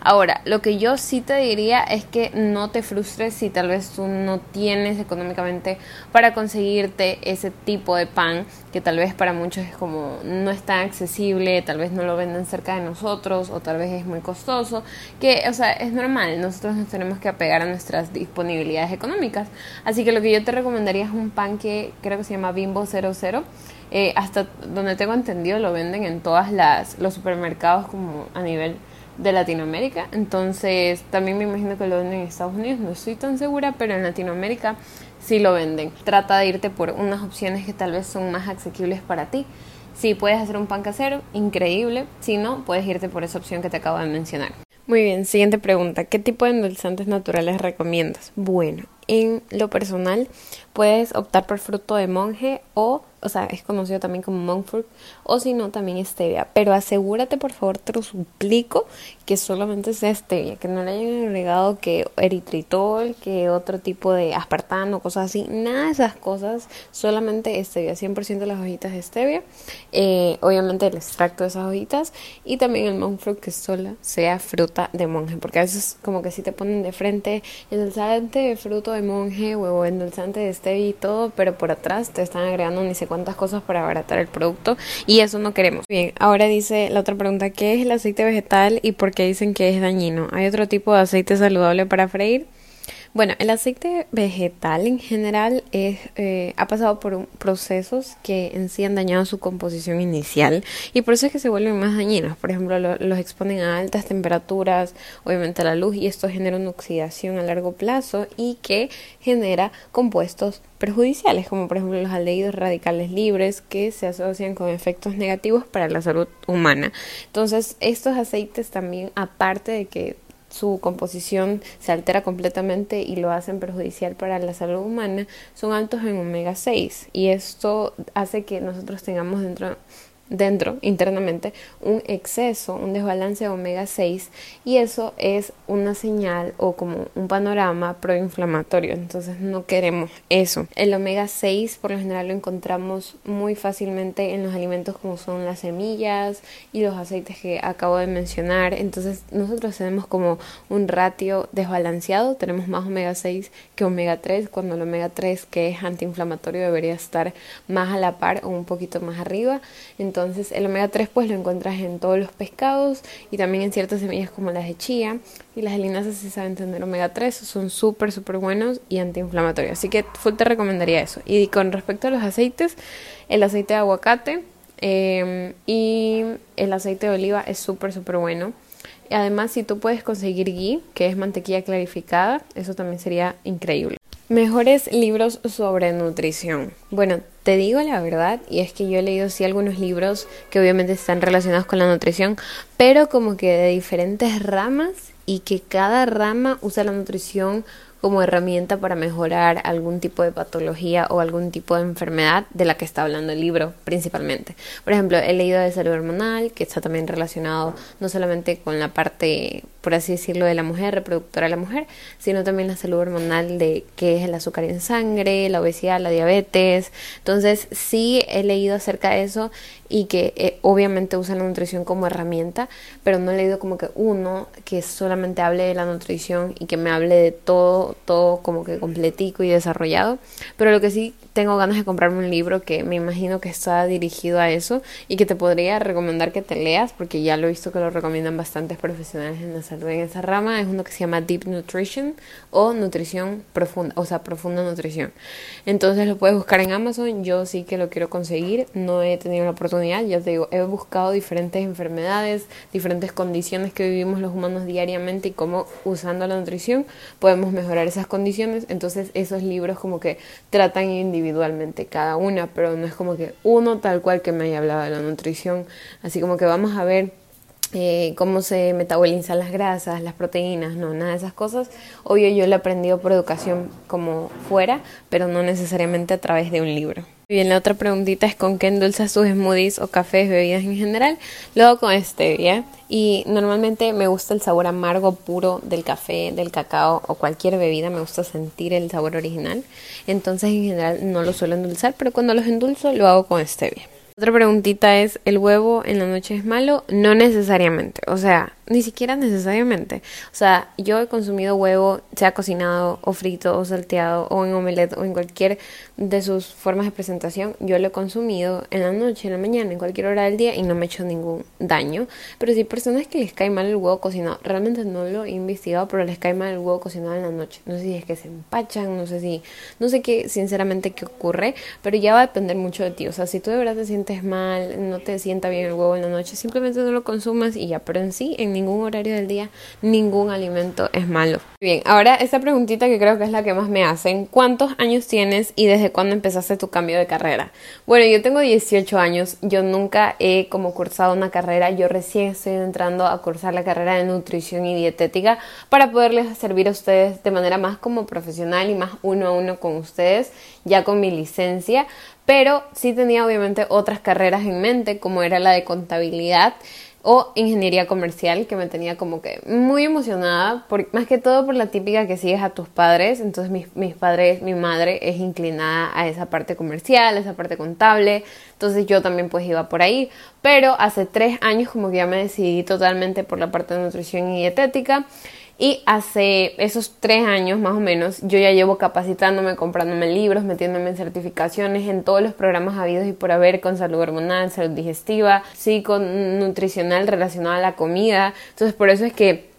Ahora, lo que yo sí te diría es que no te frustres si tal vez tú no tienes económicamente para conseguirte ese tipo de pan que tal vez para muchos es como no es tan accesible, tal vez no lo venden cerca de nosotros o tal vez es muy costoso, que o sea, es normal, nosotros nos tenemos que apegar a nuestras disponibilidades económicas. Así que lo que yo te recomendaría es un pan que creo que se llama Bimbo 00. Eh, hasta donde tengo entendido lo venden en todas las los supermercados como a nivel de Latinoamérica. Entonces, también me imagino que lo venden en Estados Unidos, no estoy tan segura, pero en Latinoamérica sí lo venden. Trata de irte por unas opciones que tal vez son más asequibles para ti. Si puedes hacer un pan casero, increíble. Si no, puedes irte por esa opción que te acabo de mencionar. Muy bien, siguiente pregunta. ¿Qué tipo de endulzantes naturales recomiendas? Bueno, en lo personal puedes optar por fruto de monje o o sea, es conocido también como monk fruit, o si no, también stevia. Pero asegúrate, por favor, te lo suplico, que solamente sea stevia, que no le hayan agregado que eritritol, que otro tipo de aspartano, cosas así, nada de esas cosas, solamente stevia, 100% de las hojitas de stevia, eh, obviamente el extracto de esas hojitas, y también el monk fruit que sola sea fruta de monje, porque a veces como que si te ponen de frente endulzante de fruto de monje, o endulzante de stevia y todo, pero por atrás te están agregando ni se cuántas cosas para abaratar el producto y eso no queremos. Bien, ahora dice la otra pregunta, ¿qué es el aceite vegetal y por qué dicen que es dañino? ¿Hay otro tipo de aceite saludable para freír? Bueno, el aceite vegetal en general es, eh, ha pasado por procesos que en sí han dañado su composición inicial y por eso es que se vuelven más dañinos. Por ejemplo, los exponen a altas temperaturas, obviamente a la luz, y esto genera una oxidación a largo plazo y que genera compuestos perjudiciales, como por ejemplo los aldehídos radicales libres que se asocian con efectos negativos para la salud humana. Entonces, estos aceites también, aparte de que su composición se altera completamente y lo hacen perjudicial para la salud humana, son altos en omega 6 y esto hace que nosotros tengamos dentro dentro, internamente, un exceso, un desbalance de omega 6 y eso es una señal o como un panorama proinflamatorio, entonces no queremos eso. El omega 6 por lo general lo encontramos muy fácilmente en los alimentos como son las semillas y los aceites que acabo de mencionar, entonces nosotros tenemos como un ratio desbalanceado, tenemos más omega 6 que omega 3, cuando el omega 3 que es antiinflamatorio debería estar más a la par o un poquito más arriba. El omega 3 pues lo encuentras en todos los pescados y también en ciertas semillas como las de chía. Y las linasas si saben tener omega 3 son súper súper buenos y antiinflamatorios. Así que full te recomendaría eso. Y con respecto a los aceites, el aceite de aguacate em, y el aceite de oliva es súper súper bueno. Además, si tú puedes conseguir ghee, que es mantequilla clarificada, eso también sería increíble. Mejores libros sobre nutrición. Bueno, te digo la verdad, y es que yo he leído sí algunos libros que obviamente están relacionados con la nutrición, pero como que de diferentes ramas y que cada rama usa la nutrición como herramienta para mejorar algún tipo de patología o algún tipo de enfermedad de la que está hablando el libro principalmente. Por ejemplo, he leído de salud hormonal, que está también relacionado no solamente con la parte, por así decirlo, de la mujer, reproductora de la mujer, sino también la salud hormonal de qué es el azúcar en sangre, la obesidad, la diabetes. Entonces, sí he leído acerca de eso y que eh, obviamente usa la nutrición como herramienta, pero no he leído como que uno que solamente hable de la nutrición y que me hable de todo, todo como que completico y desarrollado. Pero lo que sí tengo ganas de comprarme un libro que me imagino que está dirigido a eso y que te podría recomendar que te leas porque ya lo he visto que lo recomiendan bastantes profesionales en la salud en esa rama. Es uno que se llama Deep Nutrition o Nutrición Profunda, o sea, Profunda Nutrición. Entonces lo puedes buscar en Amazon. Yo sí que lo quiero conseguir. No he tenido la oportunidad. Ya te digo, he buscado diferentes enfermedades, diferentes condiciones que vivimos los humanos diariamente y cómo usando la nutrición podemos mejorar esas condiciones. Entonces esos libros como que tratan individualmente cada una, pero no es como que uno tal cual que me haya hablado de la nutrición, así como que vamos a ver eh, cómo se metabolizan las grasas, las proteínas, no, nada de esas cosas. Obvio yo lo he aprendido por educación como fuera, pero no necesariamente a través de un libro. Bien, la otra preguntita es con qué endulzas sus smoothies o cafés, bebidas en general. Luego con stevia. Y normalmente me gusta el sabor amargo puro del café, del cacao o cualquier bebida. Me gusta sentir el sabor original. Entonces en general no lo suelo endulzar, pero cuando los endulzo lo hago con stevia. Otra preguntita es, ¿el huevo en la noche es malo? No necesariamente, o sea, ni siquiera necesariamente. O sea, yo he consumido huevo, sea cocinado o frito o salteado o en omelette o en cualquier de sus formas de presentación. Yo lo he consumido en la noche, en la mañana, en cualquier hora del día y no me ha hecho ningún daño. Pero si hay personas que les cae mal el huevo cocinado, realmente no lo he investigado, pero les cae mal el huevo cocinado en la noche. No sé si es que se empachan, no sé si, no sé qué, sinceramente, qué ocurre, pero ya va a depender mucho de ti. O sea, si tú de verdad te sientes mal, no te sienta bien el huevo en la noche, simplemente no lo consumas y ya. Pero en sí, en ningún horario del día, ningún alimento es malo. Bien, ahora esta preguntita que creo que es la que más me hacen. ¿Cuántos años tienes y desde cuándo empezaste tu cambio de carrera? Bueno, yo tengo 18 años, yo nunca he como cursado una carrera, yo recién estoy entrando a cursar la carrera de nutrición y dietética para poderles servir a ustedes de manera más como profesional y más uno a uno con ustedes, ya con mi licencia pero sí tenía obviamente otras carreras en mente, como era la de contabilidad o ingeniería comercial que me tenía como que muy emocionada, por, más que todo por la típica que sigues a tus padres, entonces mis, mis padres, mi madre es inclinada a esa parte comercial, esa parte contable, entonces yo también pues iba por ahí, pero hace tres años como que ya me decidí totalmente por la parte de nutrición y dietética y hace esos tres años más o menos, yo ya llevo capacitándome, comprándome libros, metiéndome en certificaciones en todos los programas habidos y por haber con salud hormonal, salud digestiva, psico, nutricional relacionada a la comida. Entonces, por eso es que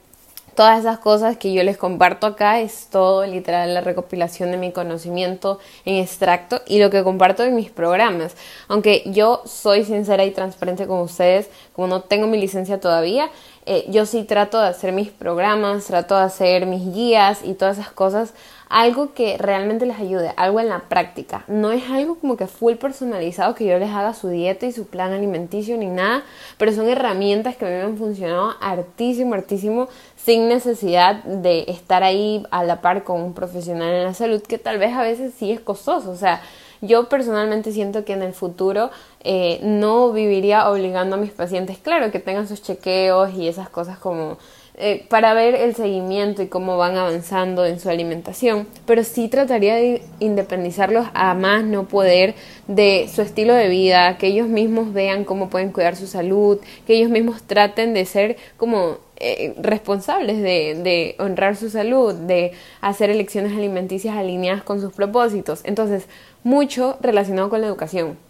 Todas esas cosas que yo les comparto acá es todo literal la recopilación de mi conocimiento en extracto y lo que comparto en mis programas. Aunque yo soy sincera y transparente con ustedes, como no tengo mi licencia todavía, eh, yo sí trato de hacer mis programas, trato de hacer mis guías y todas esas cosas algo que realmente les ayude, algo en la práctica. No es algo como que full personalizado que yo les haga su dieta y su plan alimenticio ni nada, pero son herramientas que a mí me han funcionado hartísimo, hartísimo, sin necesidad de estar ahí a la par con un profesional en la salud, que tal vez a veces sí es costoso. O sea, yo personalmente siento que en el futuro eh, no viviría obligando a mis pacientes, claro, que tengan sus chequeos y esas cosas como eh, para ver el seguimiento y cómo van avanzando en su alimentación, pero sí trataría de independizarlos a más no poder de su estilo de vida, que ellos mismos vean cómo pueden cuidar su salud, que ellos mismos traten de ser como eh, responsables de, de honrar su salud, de hacer elecciones alimenticias alineadas con sus propósitos. Entonces, mucho relacionado con la educación.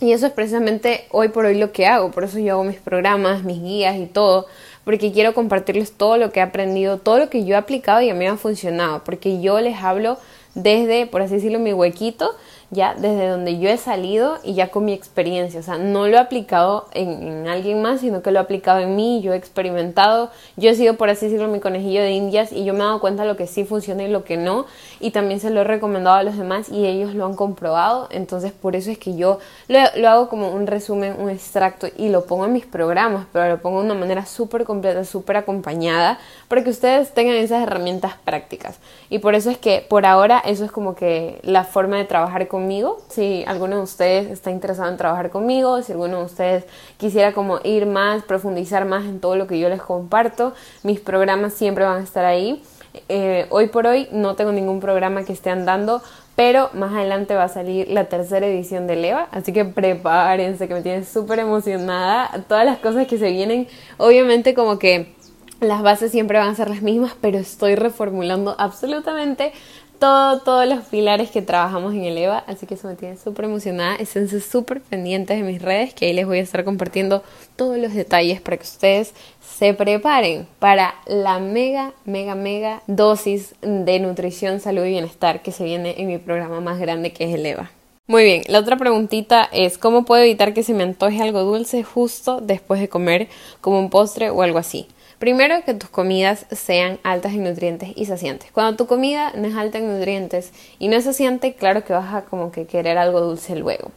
Y eso es precisamente hoy por hoy lo que hago, por eso yo hago mis programas, mis guías y todo, porque quiero compartirles todo lo que he aprendido, todo lo que yo he aplicado y a mí me ha funcionado, porque yo les hablo desde, por así decirlo, mi huequito ya desde donde yo he salido y ya con mi experiencia. O sea, no lo he aplicado en, alguien más, sino que lo he aplicado en mí, yo he experimentado, yo he sido, por así decirlo, mi conejillo de indias y yo me he dado cuenta de lo que sí funciona y lo que no. Y también se lo he recomendado a los demás y ellos lo han comprobado. Entonces, por eso es que yo lo, lo hago como un resumen, un extracto y lo pongo en mis programas, pero lo pongo de una manera súper completa, súper acompañada, para que ustedes tengan esas herramientas prácticas. Y por eso es que por ahora eso es como que la forma de trabajar con si alguno de ustedes está interesado en trabajar conmigo, si alguno de ustedes quisiera como ir más, profundizar más en todo lo que yo les comparto, mis programas siempre van a estar ahí. Eh, hoy por hoy no tengo ningún programa que esté andando, pero más adelante va a salir la tercera edición de Leva, así que prepárense que me tienen súper emocionada. Todas las cosas que se vienen, obviamente como que las bases siempre van a ser las mismas, pero estoy reformulando absolutamente todo, todos los pilares que trabajamos en el EVA, así que eso me tiene súper emocionada. Estén súper pendientes de mis redes, que ahí les voy a estar compartiendo todos los detalles para que ustedes se preparen para la mega, mega, mega dosis de nutrición, salud y bienestar que se viene en mi programa más grande que es el EVA. Muy bien, la otra preguntita es ¿cómo puedo evitar que se me antoje algo dulce justo después de comer como un postre o algo así? Primero, que tus comidas sean altas en nutrientes y saciantes. Cuando tu comida no es alta en nutrientes y no es saciante, claro que vas a como que querer algo dulce luego.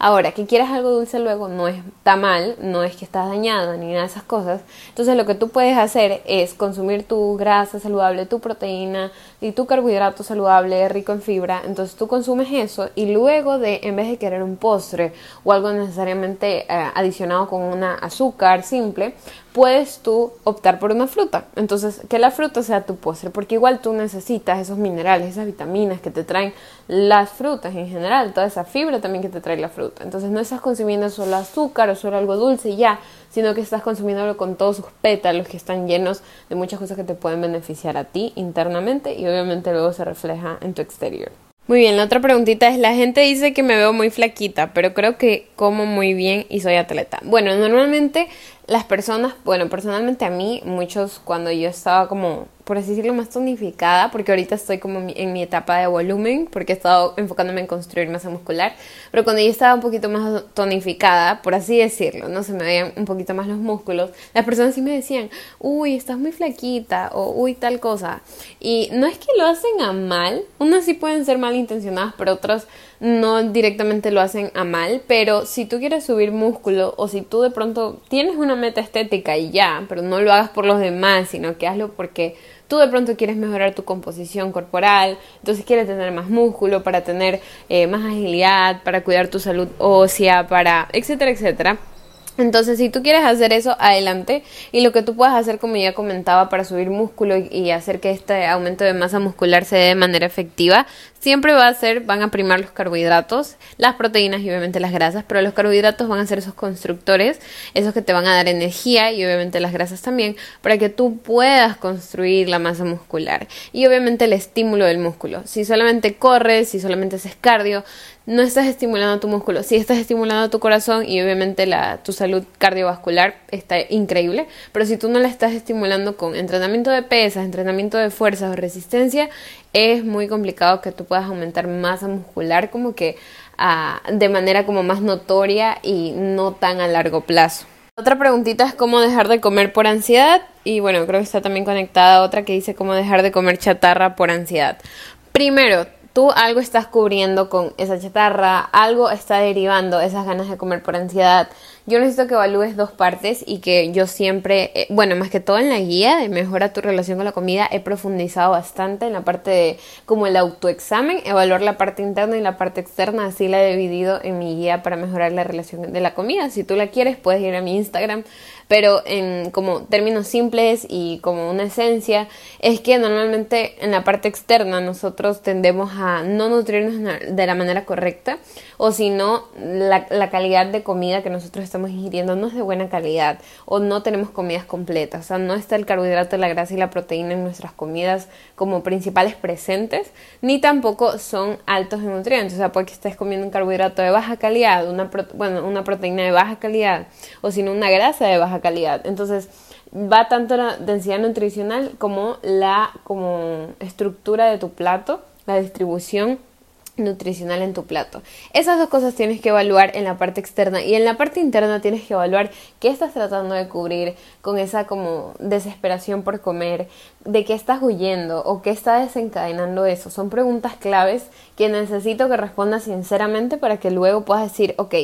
Ahora, que quieras algo dulce luego no está mal, no es que estás dañado ni nada de esas cosas. Entonces lo que tú puedes hacer es consumir tu grasa saludable, tu proteína y tu carbohidrato saludable, rico en fibra. Entonces tú consumes eso y luego de, en vez de querer un postre o algo necesariamente eh, adicionado con una azúcar simple, puedes tú optar por una fruta. Entonces, que la fruta sea tu postre, porque igual tú necesitas esos minerales, esas vitaminas que te traen las frutas en general, toda esa fibra también que te trae la fruta. Entonces no estás consumiendo solo azúcar o solo algo dulce y ya, sino que estás consumiéndolo con todos sus pétalos que están llenos de muchas cosas que te pueden beneficiar a ti internamente y obviamente luego se refleja en tu exterior. Muy bien, la otra preguntita es, la gente dice que me veo muy flaquita, pero creo que como muy bien y soy atleta. Bueno, normalmente las personas, bueno, personalmente a mí, muchos cuando yo estaba como por así decirlo, más tonificada, porque ahorita estoy como en mi etapa de volumen, porque he estado enfocándome en construir masa muscular, pero cuando yo estaba un poquito más tonificada, por así decirlo, no se me veían un poquito más los músculos, las personas sí me decían, uy, estás muy flaquita, o uy, tal cosa. Y no es que lo hacen a mal, unas sí pueden ser malintencionadas, pero otras no directamente lo hacen a mal, pero si tú quieres subir músculo o si tú de pronto tienes una meta estética y ya, pero no lo hagas por los demás, sino que hazlo porque tú de pronto quieres mejorar tu composición corporal, entonces quieres tener más músculo para tener eh, más agilidad, para cuidar tu salud ósea, para etcétera, etcétera. Entonces, si tú quieres hacer eso, adelante. Y lo que tú puedas hacer, como ya comentaba, para subir músculo y, hacer que este aumento de masa muscular se dé de manera efectiva, siempre va a ser, van a primar los carbohidratos, las proteínas y obviamente las grasas, pero los carbohidratos van a ser esos constructores, esos que te van a dar energía y obviamente las grasas también, para que tú puedas construir la masa muscular. Y obviamente el estímulo del músculo. Si solamente corres, si solamente haces cardio, no estás estimulando tu músculo, sí estás estimulando tu corazón y obviamente la, tu salud cardiovascular está increíble, pero si tú no la estás estimulando con entrenamiento de pesas, entrenamiento de fuerzas o resistencia, es muy complicado que tú puedas aumentar masa muscular como que ah, de manera como más notoria y no tan a largo plazo. Otra preguntita es cómo dejar de comer por ansiedad y bueno, creo que está también conectada otra que dice cómo dejar de comer chatarra por ansiedad. Primero, tú algo estás cubriendo con esa chatarra, algo está derivando esas ganas de comer por ansiedad. Yo necesito que evalúes dos partes y que yo siempre, eh, bueno, más que todo en la guía de mejora tu relación con la comida, he profundizado bastante en la parte de como el autoexamen, evaluar la parte interna y la parte externa, así la he dividido en mi guía para mejorar la relación de la comida. Si tú la quieres, puedes ir a mi Instagram pero en como términos simples y como una esencia, es que normalmente en la parte externa nosotros tendemos a no nutrirnos de la manera correcta o si no, la, la calidad de comida que nosotros estamos ingiriendo no es de buena calidad o no tenemos comidas completas, o sea, no está el carbohidrato, la grasa y la proteína en nuestras comidas como principales presentes, ni tampoco son altos en nutrientes, o sea, porque estés comiendo un carbohidrato de baja calidad, una, bueno, una proteína de baja calidad o sino una grasa de baja calidad. Entonces, va tanto la densidad nutricional como la como estructura de tu plato, la distribución nutricional en tu plato. Esas dos cosas tienes que evaluar en la parte externa y en la parte interna tienes que evaluar qué estás tratando de cubrir con esa como desesperación por comer, de qué estás huyendo o qué está desencadenando eso. Son preguntas claves que necesito que respondas sinceramente para que luego puedas decir, ok,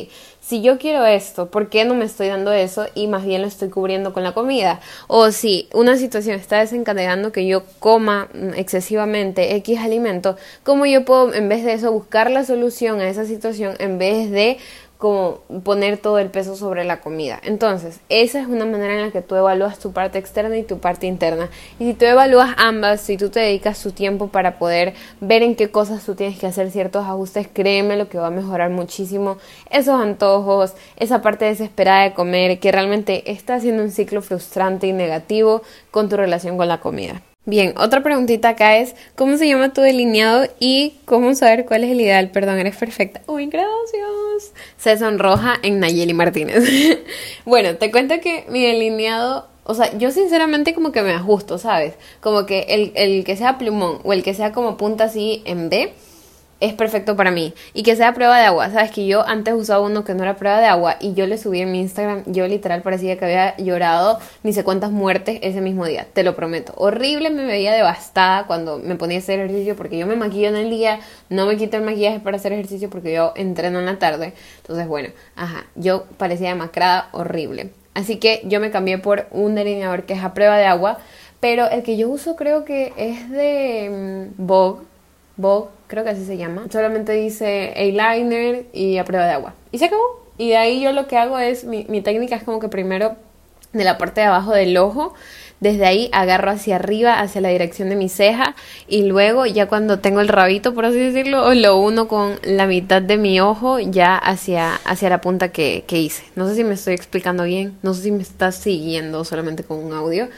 si yo quiero esto, ¿por qué no me estoy dando eso y más bien lo estoy cubriendo con la comida? O si una situación está desencadenando que yo coma excesivamente X alimento, ¿cómo yo puedo en vez de eso buscar la solución a esa situación en vez de como poner todo el peso sobre la comida. Entonces, esa es una manera en la que tú evalúas tu parte externa y tu parte interna. Y si tú evalúas ambas, si tú te dedicas tu tiempo para poder ver en qué cosas tú tienes que hacer ciertos ajustes, créeme lo que va a mejorar muchísimo esos antojos, esa parte desesperada de comer, que realmente está haciendo un ciclo frustrante y negativo con tu relación con la comida. Bien, otra preguntita acá es, ¿cómo se llama tu delineado y cómo saber cuál es el ideal? Perdón, eres perfecta. Uy, gracias. Se sonroja en Nayeli Martínez. bueno, te cuento que mi delineado, o sea, yo sinceramente como que me ajusto, ¿sabes? Como que el, el que sea plumón o el que sea como punta así en B, es perfecto para mí. Y que sea prueba de agua. Sabes que yo antes usaba uno que no era prueba de agua y yo le subí en mi Instagram. Yo literal parecía que había llorado ni sé cuántas muertes ese mismo día. Te lo prometo. Horrible, me veía devastada cuando me ponía a hacer ejercicio porque yo me maquillo en el día. No me quito el maquillaje para hacer ejercicio porque yo entreno en la tarde. Entonces, bueno, ajá. Yo parecía demacrada, horrible. Así que yo me cambié por un delineador que es a prueba de agua. Pero el que yo uso creo que es de mm, Vogue. Vogue creo que así se llama. Solamente dice eyeliner y a prueba de agua. Y se acabó. Y de ahí yo lo que hago es, mi, mi técnica es como que primero de la parte de abajo del ojo, desde ahí agarro hacia arriba, hacia la dirección de mi ceja y luego ya cuando tengo el rabito, por así decirlo, lo uno con la mitad de mi ojo ya hacia, hacia la punta que, que hice. No sé si me estoy explicando bien, no sé si me estás siguiendo solamente con un audio,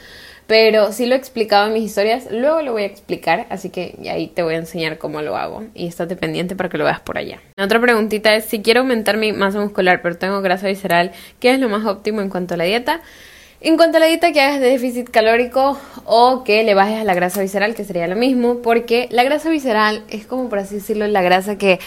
pero sí lo he explicado en mis historias, luego lo voy a explicar, así que ahí te voy a enseñar cómo lo hago y estate pendiente para que lo veas por allá. La otra preguntita es, si quiero aumentar mi masa muscular pero tengo grasa visceral, ¿qué es lo más óptimo en cuanto a la dieta? En cuanto a la dieta, que hagas déficit calórico o que le bajes a la grasa visceral, que sería lo mismo, porque la grasa visceral es como por así decirlo la grasa que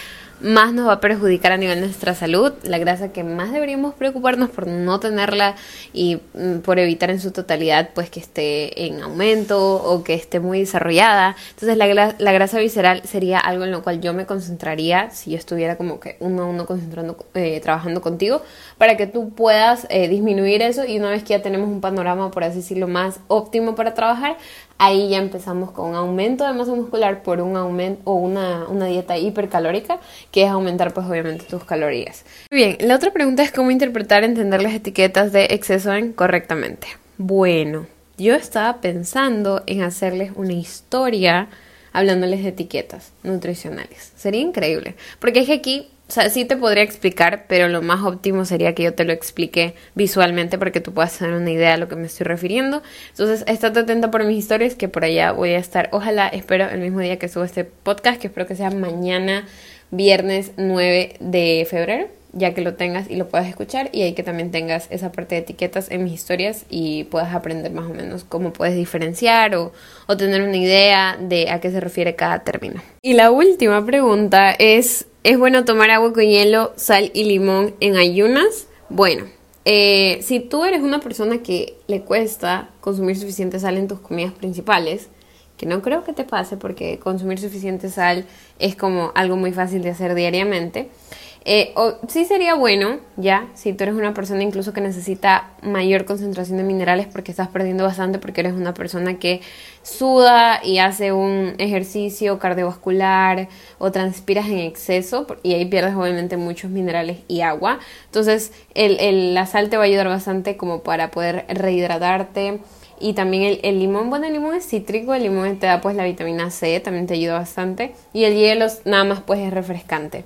más nos va a perjudicar a nivel de nuestra salud, la grasa que más deberíamos preocuparnos por no tenerla y mm, por evitar en su totalidad pues que esté en aumento o que esté muy desarrollada. Entonces la, la grasa visceral sería algo en lo cual yo me concentraría si yo estuviera como que uno a uno concentrando, eh, trabajando contigo para que tú puedas eh, disminuir eso y una vez que ya tenemos un panorama por así decirlo más óptimo para trabajar, ahí ya empezamos con un aumento de masa muscular por un aumento o una, una, dieta hipercalórica, que es aumentar pues obviamente tus calorías. Bien, la otra pregunta es cómo interpretar, entender las etiquetas de exceso en correctamente. Bueno, yo estaba pensando en hacerles una historia hablándoles de etiquetas nutricionales. Sería increíble, porque es que aquí o sea, sí te podría explicar, pero lo más óptimo sería que yo te lo explique visualmente para que tú puedas tener una idea a lo que me estoy refiriendo. Entonces, estate atenta por mis historias, que por allá voy a estar. Ojalá, espero el mismo día que subo este podcast, que espero que sea mañana, viernes 9 de febrero ya que lo tengas y lo puedas escuchar y ahí que también tengas esa parte de etiquetas en mis historias y puedas aprender más o menos cómo puedes diferenciar o, o tener una idea de a qué se refiere cada término. Y la última pregunta es ¿Es bueno tomar agua con hielo, sal y limón en ayunas? Bueno, eh, si tú eres una persona que le cuesta consumir suficiente sal en tus comidas principales, que no creo que te pase porque consumir suficiente sal es como algo muy fácil de hacer diariamente, eh, o, sí sería bueno, ya, si tú eres una persona incluso que necesita mayor concentración de minerales porque estás perdiendo bastante porque eres una persona que suda y hace un ejercicio cardiovascular o transpiras en exceso y ahí pierdes obviamente muchos minerales y agua. Entonces el, el, la sal te va a ayudar bastante como para poder rehidratarte. Y también el, el, limón, bueno, el limón es cítrico, el limón te da pues la vitamina C, también te ayuda bastante. Y el hielo nada más pues es refrescante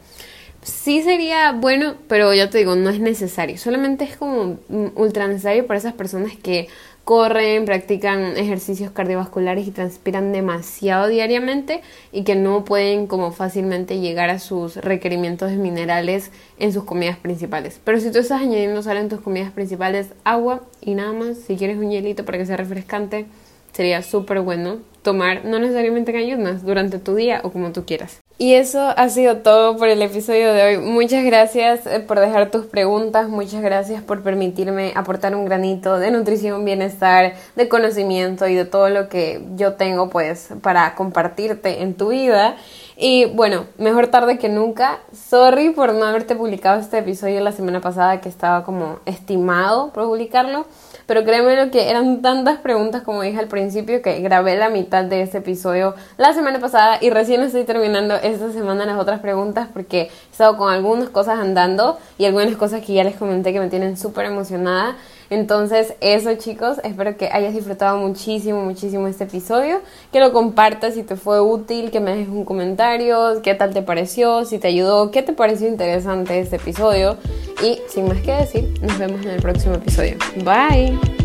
sí sería bueno, pero ya te digo, no es necesario. Solamente es como ultra necesario para esas personas que corren, practican ejercicios cardiovasculares y transpiran demasiado diariamente y que no pueden como fácilmente llegar a sus requerimientos de minerales en sus comidas principales. Pero si tú estás añadiendo sal en tus comidas principales, agua y nada más, si quieres un hielito para que sea refrescante, sería súper bueno tomar, no necesariamente en ayunas, durante tu día o como tú quieras. Y eso ha sido todo por el episodio de hoy. Muchas gracias eh, por dejar tus preguntas, muchas gracias por permitirme aportar un granito de nutrición, bienestar, de conocimiento y de todo lo que yo tengo pues para compartirte en tu vida. Y bueno, mejor tarde que nunca. Sorry por no haberte publicado este episodio la semana pasada que estaba como estimado por publicarlo. Pero créeme lo que eran tantas preguntas como dije al principio que grabé la mitad de este episodio la semana pasada y recién estoy terminando esta semana las otras preguntas porque he estado con algunas cosas andando y algunas cosas que ya les comenté que me tienen súper emocionada. Entonces, eso chicos, espero que hayas disfrutado muchísimo, muchísimo este episodio, que lo compartas si te fue útil, que me dejes un comentario, qué tal te pareció, si te ayudó, qué te pareció interesante este episodio. Y sin más que decir, nos vemos en el próximo episodio. Bye.